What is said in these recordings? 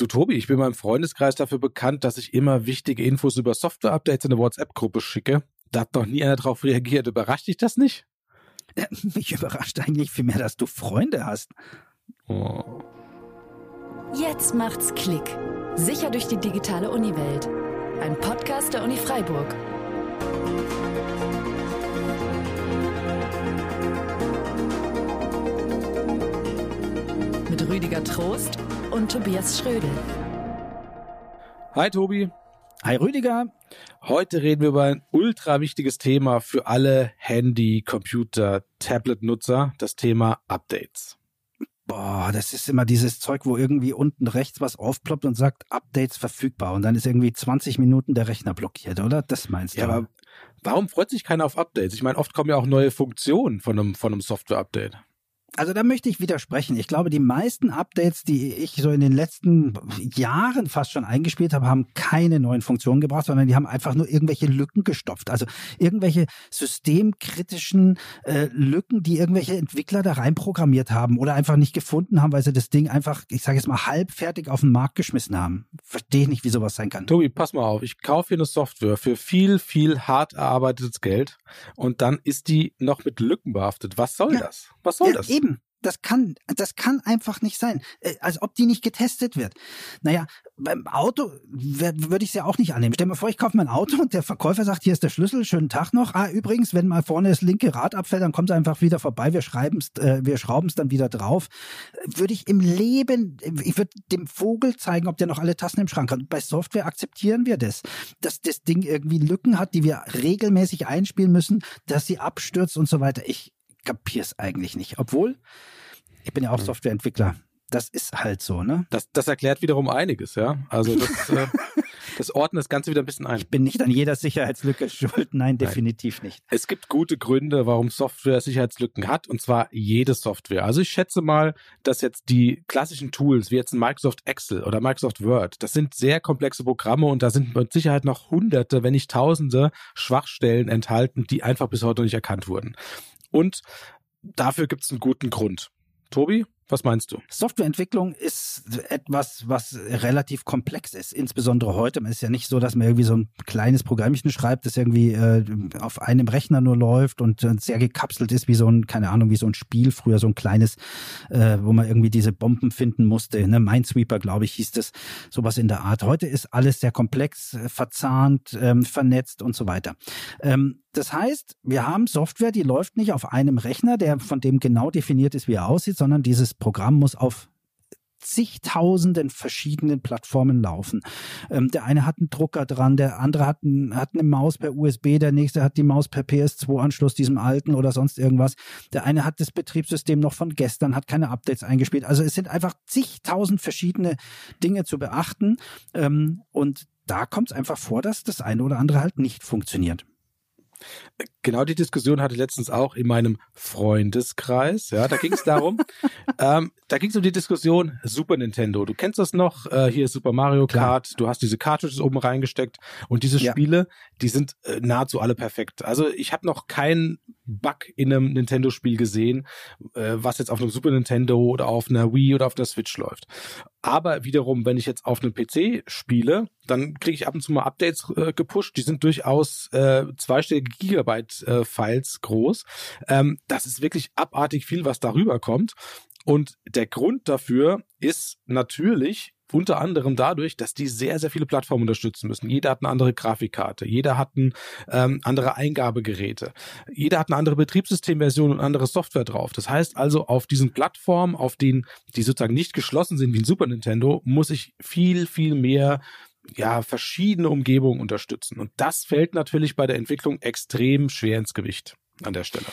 Du Tobi, ich bin meinem Freundeskreis dafür bekannt, dass ich immer wichtige Infos über Software-Updates in eine WhatsApp-Gruppe schicke. Da hat noch nie einer darauf reagiert. Überrascht dich das nicht? Mich überrascht eigentlich vielmehr, dass du Freunde hast. Oh. Jetzt macht's Klick. Sicher durch die digitale Uniwelt. Ein Podcast der Uni Freiburg. Mit Rüdiger Trost und Tobias Schrödel. Hi Tobi. Hi Rüdiger. Heute reden wir über ein ultra wichtiges Thema für alle Handy, Computer, Tablet-Nutzer, das Thema Updates. Boah, das ist immer dieses Zeug, wo irgendwie unten rechts was aufploppt und sagt Updates verfügbar und dann ist irgendwie 20 Minuten der Rechner blockiert, oder? Das meinst du? Ja, aber warum freut sich keiner auf Updates? Ich meine, oft kommen ja auch neue Funktionen von einem, von einem Software-Update. Also da möchte ich widersprechen. Ich glaube, die meisten Updates, die ich so in den letzten Jahren fast schon eingespielt habe, haben keine neuen Funktionen gebracht, sondern die haben einfach nur irgendwelche Lücken gestopft. Also irgendwelche systemkritischen äh, Lücken, die irgendwelche Entwickler da rein programmiert haben oder einfach nicht gefunden haben, weil sie das Ding einfach, ich sage jetzt mal, halbfertig auf den Markt geschmissen haben. Verstehe ich nicht, wie sowas sein kann. Tobi, pass mal auf. Ich kaufe hier eine Software für viel, viel hart erarbeitetes Geld und dann ist die noch mit Lücken behaftet. Was soll ja. das? Was soll ja, das? Eben. Das kann, das kann einfach nicht sein. Äh, als ob die nicht getestet wird. Naja, beim Auto würde ich es ja auch nicht annehmen. Stell mal vor, ich kaufe mein Auto und der Verkäufer sagt, hier ist der Schlüssel, schönen Tag noch. Ah, übrigens, wenn mal vorne das linke Rad abfällt, dann kommt es einfach wieder vorbei. Wir schreiben's, äh, wir schrauben es dann wieder drauf. Würde ich im Leben, ich würde dem Vogel zeigen, ob der noch alle Tassen im Schrank hat. Bei Software akzeptieren wir das, dass das Ding irgendwie Lücken hat, die wir regelmäßig einspielen müssen, dass sie abstürzt und so weiter. Ich kapier's eigentlich nicht. Obwohl, ich bin ja auch hm. Softwareentwickler. Das ist halt so, ne? Das, das erklärt wiederum einiges, ja. Also das, äh, das ordnet das Ganze wieder ein bisschen ein. Ich bin nicht an jeder Sicherheitslücke schuld. Nein, definitiv Nein. nicht. Es gibt gute Gründe, warum Software Sicherheitslücken hat, und zwar jede Software. Also ich schätze mal, dass jetzt die klassischen Tools, wie jetzt Microsoft Excel oder Microsoft Word, das sind sehr komplexe Programme und da sind mit Sicherheit noch hunderte, wenn nicht tausende Schwachstellen enthalten, die einfach bis heute nicht erkannt wurden. Und dafür gibt es einen guten Grund. Tobi, was meinst du? Softwareentwicklung ist etwas, was relativ komplex ist. Insbesondere heute. Man ist ja nicht so, dass man irgendwie so ein kleines Programmchen schreibt, das irgendwie äh, auf einem Rechner nur läuft und äh, sehr gekapselt ist, wie so ein, keine Ahnung, wie so ein Spiel früher, so ein kleines, äh, wo man irgendwie diese Bomben finden musste. Ne? Minesweeper, glaube ich, hieß das. Sowas in der Art. Heute ist alles sehr komplex, äh, verzahnt, ähm, vernetzt und so weiter. Ähm, das heißt, wir haben Software, die läuft nicht auf einem Rechner, der von dem genau definiert ist, wie er aussieht, sondern dieses Programm muss auf zigtausenden verschiedenen Plattformen laufen. Ähm, der eine hat einen Drucker dran, der andere hat, ein, hat eine Maus per USB, der nächste hat die Maus per PS2-Anschluss, diesem alten oder sonst irgendwas. Der eine hat das Betriebssystem noch von gestern, hat keine Updates eingespielt. Also es sind einfach zigtausend verschiedene Dinge zu beachten. Ähm, und da kommt es einfach vor, dass das eine oder andere halt nicht funktioniert. Genau die Diskussion hatte ich letztens auch in meinem Freundeskreis. Ja, da ging es darum, ähm, da ging es um die Diskussion Super Nintendo. Du kennst das noch, äh, hier Super Mario Kart, Klar. du hast diese Cartridges oben reingesteckt und diese ja. Spiele, die sind äh, nahezu alle perfekt. Also ich habe noch keinen Bug in einem Nintendo-Spiel gesehen, äh, was jetzt auf einem Super Nintendo oder auf einer Wii oder auf der Switch läuft. Aber wiederum, wenn ich jetzt auf einem PC spiele, dann kriege ich ab und zu mal Updates äh, gepusht. Die sind durchaus äh, zweistellige Gigabyte-Files äh, groß. Ähm, das ist wirklich abartig viel, was darüber kommt. Und der Grund dafür ist natürlich unter anderem dadurch, dass die sehr, sehr viele Plattformen unterstützen müssen. Jeder hat eine andere Grafikkarte, jeder hat ein, ähm, andere Eingabegeräte, jeder hat eine andere Betriebssystemversion und andere Software drauf. Das heißt also, auf diesen Plattformen, auf denen die sozusagen nicht geschlossen sind wie ein Super Nintendo, muss ich viel, viel mehr ja, verschiedene Umgebungen unterstützen. Und das fällt natürlich bei der Entwicklung extrem schwer ins Gewicht an der Stelle.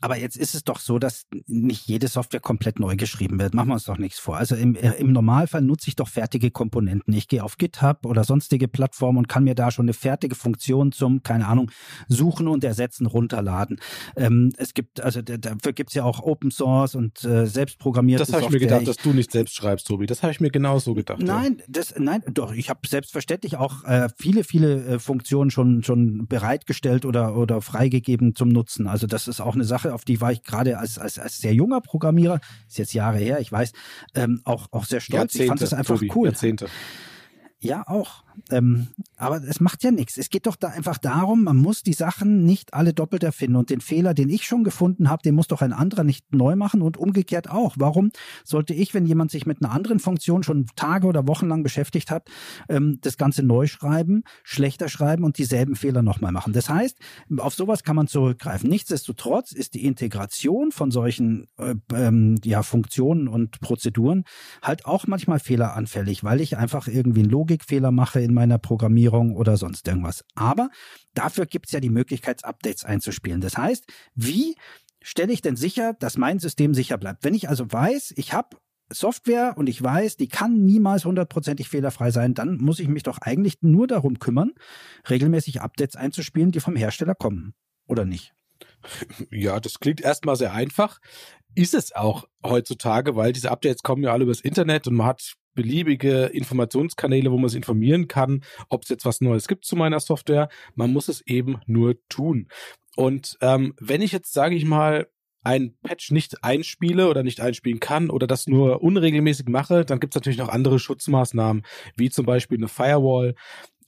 Aber jetzt ist es doch so, dass nicht jede Software komplett neu geschrieben wird. Machen wir uns doch nichts vor. Also im, äh, im Normalfall nutze ich doch fertige Komponenten. Ich gehe auf GitHub oder sonstige Plattformen und kann mir da schon eine fertige Funktion zum, keine Ahnung, Suchen und Ersetzen runterladen. Ähm, es gibt, also dafür gibt es ja auch Open Source und äh, selbstprogrammierte Das habe ich mir gedacht, dass du nicht selbst schreibst, Tobi. Das habe ich mir genauso gedacht. Nein, ja. das, nein, doch, ich habe selbstverständlich auch äh, viele, viele äh, Funktionen schon, schon bereitgestellt oder, oder freigegeben zum Nutzen. Also das ist auch eine Sache Sache, auf die war ich gerade als, als, als sehr junger Programmierer, ist jetzt Jahre her, ich weiß, ähm, auch, auch sehr stolz. Jahrzehnte, ich fand das einfach Tobi, cool. Jahrzehnte. Ja, auch. Ähm, aber es macht ja nichts. Es geht doch da einfach darum, man muss die Sachen nicht alle doppelt erfinden. Und den Fehler, den ich schon gefunden habe, den muss doch ein anderer nicht neu machen und umgekehrt auch. Warum sollte ich, wenn jemand sich mit einer anderen Funktion schon Tage oder Wochen lang beschäftigt hat, ähm, das Ganze neu schreiben, schlechter schreiben und dieselben Fehler nochmal machen? Das heißt, auf sowas kann man zurückgreifen. Nichtsdestotrotz ist die Integration von solchen äh, ähm, ja, Funktionen und Prozeduren halt auch manchmal fehleranfällig, weil ich einfach irgendwie einen Logikfehler mache in meiner Programmierung oder sonst irgendwas. Aber dafür gibt es ja die Möglichkeit, Updates einzuspielen. Das heißt, wie stelle ich denn sicher, dass mein System sicher bleibt? Wenn ich also weiß, ich habe Software und ich weiß, die kann niemals hundertprozentig fehlerfrei sein, dann muss ich mich doch eigentlich nur darum kümmern, regelmäßig Updates einzuspielen, die vom Hersteller kommen. Oder nicht? Ja, das klingt erstmal sehr einfach. Ist es auch heutzutage, weil diese Updates kommen ja alle übers Internet und man hat beliebige Informationskanäle, wo man sich informieren kann, ob es jetzt was Neues gibt zu meiner Software. Man muss es eben nur tun. Und ähm, wenn ich jetzt, sage ich mal, ein Patch nicht einspiele oder nicht einspielen kann oder das nur unregelmäßig mache, dann gibt es natürlich noch andere Schutzmaßnahmen, wie zum Beispiel eine Firewall,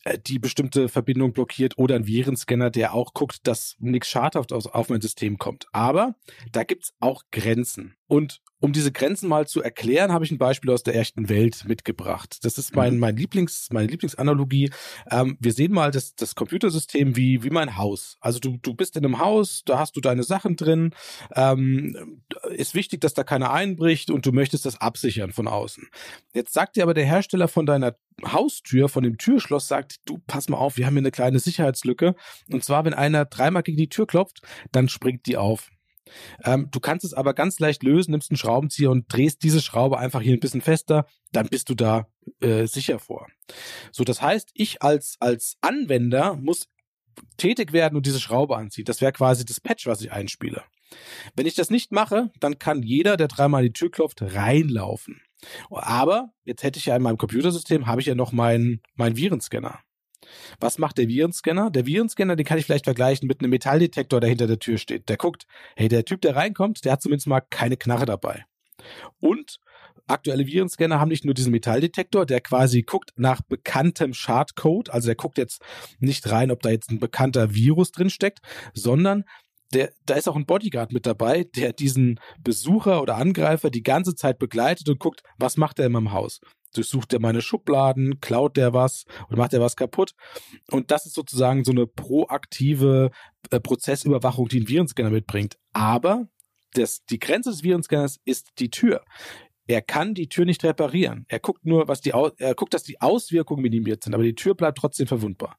äh, die bestimmte Verbindung blockiert oder ein Virenscanner, der auch guckt, dass nichts schadhaft auf mein System kommt. Aber da gibt's auch Grenzen. Und um diese Grenzen mal zu erklären, habe ich ein Beispiel aus der echten Welt mitgebracht. Das ist mein, mhm. mein Lieblings, meine Lieblingsanalogie. Ähm, wir sehen mal das, das Computersystem wie, wie mein Haus. Also du, du bist in einem Haus, da hast du deine Sachen drin. Ähm, ist wichtig, dass da keiner einbricht und du möchtest das absichern von außen. Jetzt sagt dir aber der Hersteller von deiner Haustür, von dem Türschloss, sagt, du, pass mal auf, wir haben hier eine kleine Sicherheitslücke. Und zwar, wenn einer dreimal gegen die Tür klopft, dann springt die auf. Ähm, du kannst es aber ganz leicht lösen, nimmst einen Schraubenzieher und drehst diese Schraube einfach hier ein bisschen fester, dann bist du da äh, sicher vor. So, das heißt, ich als, als Anwender muss tätig werden und diese Schraube anziehen. Das wäre quasi das Patch, was ich einspiele. Wenn ich das nicht mache, dann kann jeder, der dreimal die Tür klopft, reinlaufen. Aber jetzt hätte ich ja in meinem Computersystem, habe ich ja noch meinen mein Virenscanner. Was macht der Virenscanner? Der Virenscanner, den kann ich vielleicht vergleichen mit einem Metalldetektor, der hinter der Tür steht. Der guckt, hey, der Typ, der reinkommt, der hat zumindest mal keine Knarre dabei. Und aktuelle Virenscanner haben nicht nur diesen Metalldetektor, der quasi guckt nach bekanntem Schadcode, also der guckt jetzt nicht rein, ob da jetzt ein bekannter Virus drin steckt, sondern der, da ist auch ein Bodyguard mit dabei, der diesen Besucher oder Angreifer die ganze Zeit begleitet und guckt, was macht er in meinem Haus durchsucht er meine Schubladen, klaut der was und macht er was kaputt. Und das ist sozusagen so eine proaktive äh, Prozessüberwachung, die ein Virenscanner mitbringt. Aber das, die Grenze des Virenscanners ist die Tür. Er kann die Tür nicht reparieren. Er guckt nur, was die, er guckt, dass die Auswirkungen minimiert sind, aber die Tür bleibt trotzdem verwundbar.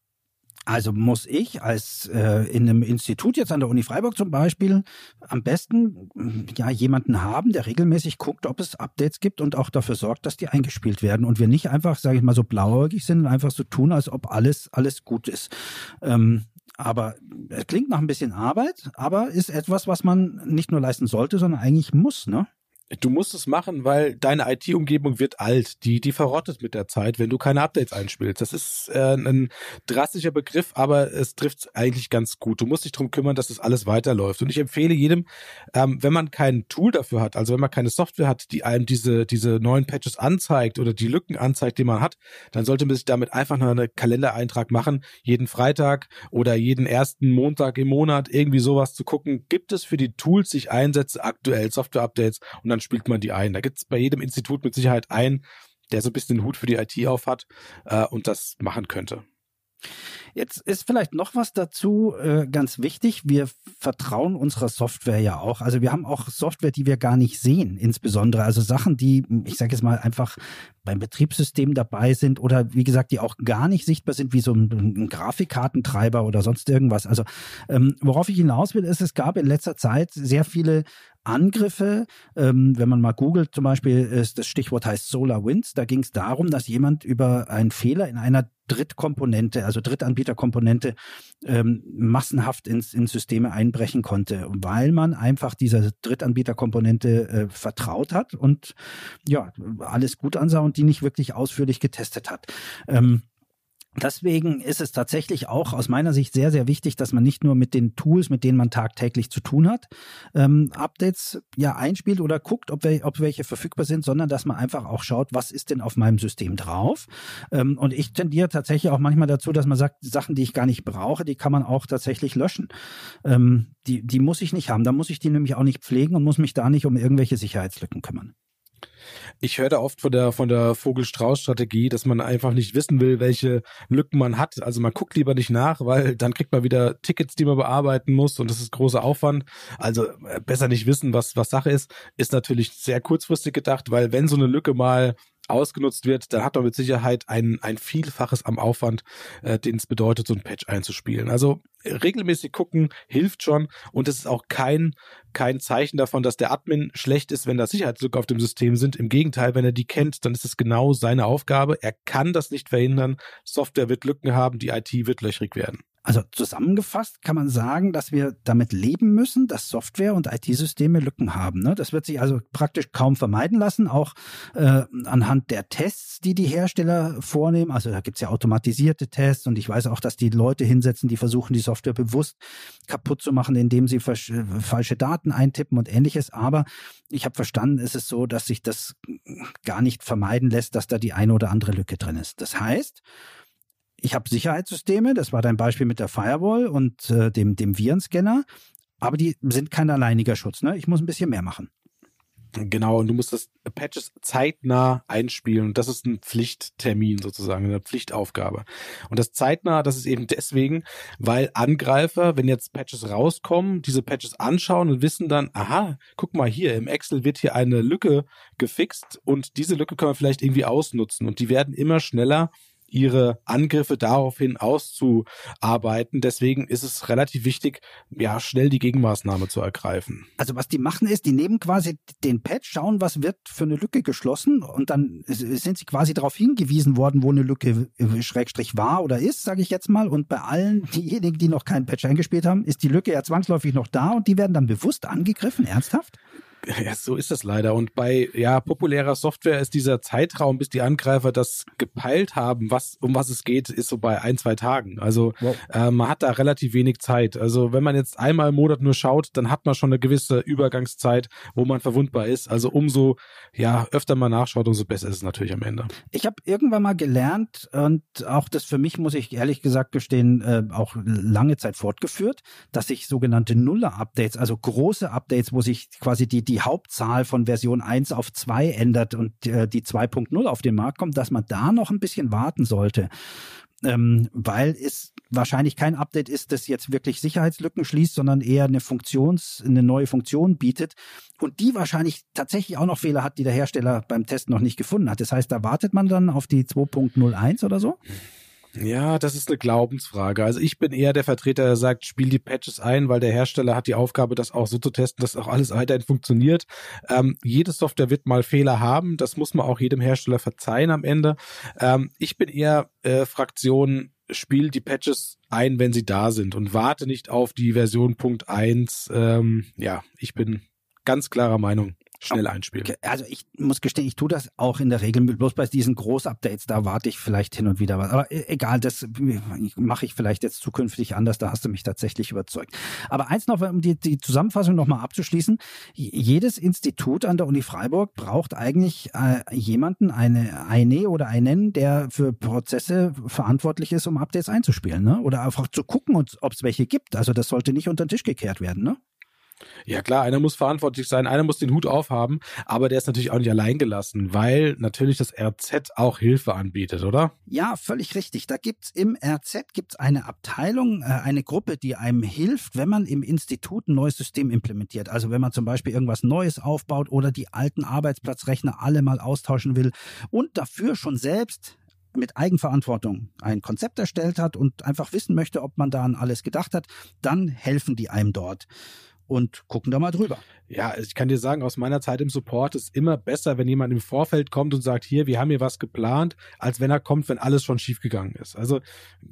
Also muss ich als äh, in einem Institut jetzt an der Uni Freiburg zum Beispiel am besten ja jemanden haben, der regelmäßig guckt, ob es Updates gibt und auch dafür sorgt, dass die eingespielt werden und wir nicht einfach, sage ich mal, so blauäugig sind und einfach so tun, als ob alles alles gut ist. Ähm, aber es klingt nach ein bisschen Arbeit, aber ist etwas, was man nicht nur leisten sollte, sondern eigentlich muss, ne? Du musst es machen, weil deine IT-Umgebung wird alt. Die, die verrottet mit der Zeit, wenn du keine Updates einspielst. Das ist äh, ein drastischer Begriff, aber es trifft eigentlich ganz gut. Du musst dich darum kümmern, dass das alles weiterläuft. Und ich empfehle jedem, ähm, wenn man kein Tool dafür hat, also wenn man keine Software hat, die einem diese, diese neuen Patches anzeigt oder die Lücken anzeigt, die man hat, dann sollte man sich damit einfach noch einen Kalendereintrag machen, jeden Freitag oder jeden ersten Montag im Monat irgendwie sowas zu gucken. Gibt es für die Tools, die ich einsetze, aktuell Software-Updates und dann spielt man die ein. Da gibt es bei jedem Institut mit Sicherheit einen, der so ein bisschen den Hut für die IT auf hat äh, und das machen könnte. Jetzt ist vielleicht noch was dazu äh, ganz wichtig. Wir vertrauen unserer Software ja auch. Also wir haben auch Software, die wir gar nicht sehen, insbesondere. Also Sachen, die, ich sage jetzt mal, einfach beim Betriebssystem dabei sind oder wie gesagt, die auch gar nicht sichtbar sind, wie so ein, ein Grafikkartentreiber oder sonst irgendwas. Also ähm, worauf ich hinaus will, ist, es gab in letzter Zeit sehr viele Angriffe. Ähm, wenn man mal googelt, zum Beispiel, ist das Stichwort heißt SolarWinds. Da ging es darum, dass jemand über einen Fehler in einer Drittkomponente, also Drittanbieterkomponente, ähm, massenhaft ins, ins Systeme einbrechen konnte, weil man einfach dieser Drittanbieterkomponente äh, vertraut hat und ja, alles gut ansah und die nicht wirklich ausführlich getestet hat. Ähm, Deswegen ist es tatsächlich auch aus meiner Sicht sehr, sehr wichtig, dass man nicht nur mit den Tools, mit denen man tagtäglich zu tun hat, ähm, Updates ja einspielt oder guckt, ob, wir, ob welche verfügbar sind, sondern dass man einfach auch schaut, was ist denn auf meinem System drauf. Ähm, und ich tendiere tatsächlich auch manchmal dazu, dass man sagt, Sachen, die ich gar nicht brauche, die kann man auch tatsächlich löschen. Ähm, die, die muss ich nicht haben. Da muss ich die nämlich auch nicht pflegen und muss mich da nicht um irgendwelche Sicherheitslücken kümmern. Ich höre da oft von der, von der Vogel-Strauß-Strategie, dass man einfach nicht wissen will, welche Lücken man hat. Also man guckt lieber nicht nach, weil dann kriegt man wieder Tickets, die man bearbeiten muss und das ist großer Aufwand. Also äh, besser nicht wissen, was, was Sache ist, ist natürlich sehr kurzfristig gedacht, weil wenn so eine Lücke mal ausgenutzt wird, dann hat man mit Sicherheit ein, ein Vielfaches am Aufwand, äh, den es bedeutet, so ein Patch einzuspielen. Also regelmäßig gucken hilft schon und es ist auch kein, kein Zeichen davon, dass der Admin schlecht ist, wenn da Sicherheitslücke auf dem System sind. Im Gegenteil, wenn er die kennt, dann ist es genau seine Aufgabe. Er kann das nicht verhindern. Software wird Lücken haben, die IT wird löchrig werden. Also zusammengefasst kann man sagen, dass wir damit leben müssen, dass Software und IT-Systeme Lücken haben. Ne? Das wird sich also praktisch kaum vermeiden lassen, auch äh, anhand der Tests, die die Hersteller vornehmen. Also da gibt's ja automatisierte Tests und ich weiß auch, dass die Leute hinsetzen, die versuchen, die Software bewusst kaputt zu machen, indem sie falsche Daten eintippen und ähnliches. Aber ich habe verstanden, ist es so, dass sich das gar nicht vermeiden lässt, dass da die eine oder andere Lücke drin ist. Das heißt, ich habe Sicherheitssysteme, das war dein Beispiel mit der Firewall und äh, dem, dem Virenscanner, aber die sind kein alleiniger Schutz. Ne? Ich muss ein bisschen mehr machen. Genau, und du musst das Patches zeitnah einspielen. Und das ist ein Pflichttermin sozusagen, eine Pflichtaufgabe. Und das zeitnah, das ist eben deswegen, weil Angreifer, wenn jetzt Patches rauskommen, diese Patches anschauen und wissen dann, aha, guck mal hier, im Excel wird hier eine Lücke gefixt und diese Lücke können wir vielleicht irgendwie ausnutzen. Und die werden immer schneller ihre Angriffe daraufhin auszuarbeiten. Deswegen ist es relativ wichtig, ja, schnell die Gegenmaßnahme zu ergreifen. Also was die machen ist, die nehmen quasi den Patch, schauen, was wird für eine Lücke geschlossen und dann sind sie quasi darauf hingewiesen worden, wo eine Lücke Schrägstrich war oder ist, sage ich jetzt mal. Und bei allen diejenigen, die noch keinen Patch eingespielt haben, ist die Lücke ja zwangsläufig noch da und die werden dann bewusst angegriffen, ernsthaft? Ja, so ist das leider. Und bei ja populärer Software ist dieser Zeitraum, bis die Angreifer das gepeilt haben, was um was es geht, ist so bei ein zwei Tagen. Also wow. äh, man hat da relativ wenig Zeit. Also wenn man jetzt einmal im Monat nur schaut, dann hat man schon eine gewisse Übergangszeit, wo man verwundbar ist. Also umso ja öfter man nachschaut, umso besser ist es natürlich am Ende. Ich habe irgendwann mal gelernt und auch das für mich muss ich ehrlich gesagt gestehen äh, auch lange Zeit fortgeführt, dass ich sogenannte Nuller-Updates, also große Updates, wo sich quasi die die Hauptzahl von Version 1 auf 2 ändert und äh, die 2.0 auf den Markt kommt, dass man da noch ein bisschen warten sollte. Ähm, weil es wahrscheinlich kein Update ist, das jetzt wirklich Sicherheitslücken schließt, sondern eher eine Funktions, eine neue Funktion bietet und die wahrscheinlich tatsächlich auch noch Fehler hat, die der Hersteller beim Test noch nicht gefunden hat. Das heißt, da wartet man dann auf die 2.01 oder so? Ja, das ist eine Glaubensfrage. Also ich bin eher der Vertreter, der sagt, spiel die Patches ein, weil der Hersteller hat die Aufgabe, das auch so zu testen, dass auch alles weiterhin funktioniert. Ähm, jede Software wird mal Fehler haben. Das muss man auch jedem Hersteller verzeihen am Ende. Ähm, ich bin eher äh, Fraktion, spiel die Patches ein, wenn sie da sind und warte nicht auf die Version Punkt 1. Ähm, ja, ich bin ganz klarer Meinung schnell einspielen. Also ich muss gestehen, ich tue das auch in der Regel, bloß bei diesen Großupdates, da warte ich vielleicht hin und wieder was. Aber e-, egal, das mache ich vielleicht jetzt zukünftig anders, da hast du mich tatsächlich überzeugt. Aber eins noch, um die, die Zusammenfassung nochmal abzuschließen. Jedes Institut an der Uni Freiburg braucht eigentlich äh, jemanden, eine, eine oder einen, der für Prozesse verantwortlich ist, um Updates einzuspielen. Ne? Oder einfach zu gucken, ob es welche gibt. Also das sollte nicht unter den Tisch gekehrt werden. Ne? Ja klar, einer muss verantwortlich sein, einer muss den Hut aufhaben, aber der ist natürlich auch nicht allein gelassen, weil natürlich das RZ auch Hilfe anbietet, oder? Ja, völlig richtig. Da gibt's im RZ gibt's eine Abteilung, äh, eine Gruppe, die einem hilft, wenn man im Institut ein neues System implementiert. Also wenn man zum Beispiel irgendwas Neues aufbaut oder die alten Arbeitsplatzrechner alle mal austauschen will und dafür schon selbst mit Eigenverantwortung ein Konzept erstellt hat und einfach wissen möchte, ob man da an alles gedacht hat, dann helfen die einem dort und gucken da mal drüber. Ja, ich kann dir sagen, aus meiner Zeit im Support ist immer besser, wenn jemand im Vorfeld kommt und sagt, hier, wir haben hier was geplant, als wenn er kommt, wenn alles schon schiefgegangen ist. Also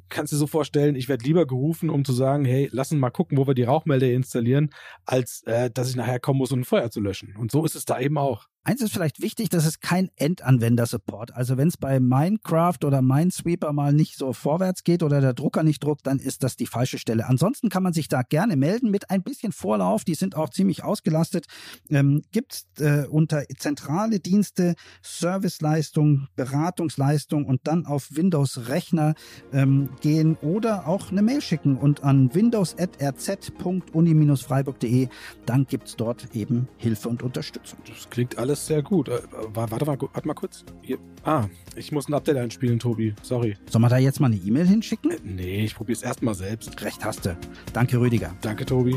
kannst du dir so vorstellen, ich werde lieber gerufen, um zu sagen, hey, lass uns mal gucken, wo wir die Rauchmelder installieren, als äh, dass ich nachher kommen muss, um ein Feuer zu löschen. Und so ist es da eben auch. Eins ist vielleicht wichtig, das ist kein Endanwender-Support. Also wenn es bei Minecraft oder Minesweeper mal nicht so vorwärts geht oder der Drucker nicht druckt, dann ist das die falsche Stelle. Ansonsten kann man sich da gerne melden mit ein bisschen Vorlauf. Die sind auch ziemlich ausgelastet. Ähm, Gibt äh, unter zentrale Dienste, Serviceleistung, Beratungsleistung und dann auf Windows-Rechner ähm, gehen oder auch eine Mail schicken und an windows.rz.uni-freiburg.de. Dann gibt's dort eben Hilfe und Unterstützung. Das klingt alles ist sehr gut. Äh, warte, mal, warte mal kurz. Hier. Ah, ich muss ein Update einspielen, Tobi. Sorry. Soll man da jetzt mal eine E-Mail hinschicken? Äh, nee, ich probiere es erstmal selbst. Recht hast du. Danke, Rüdiger. Danke, Tobi.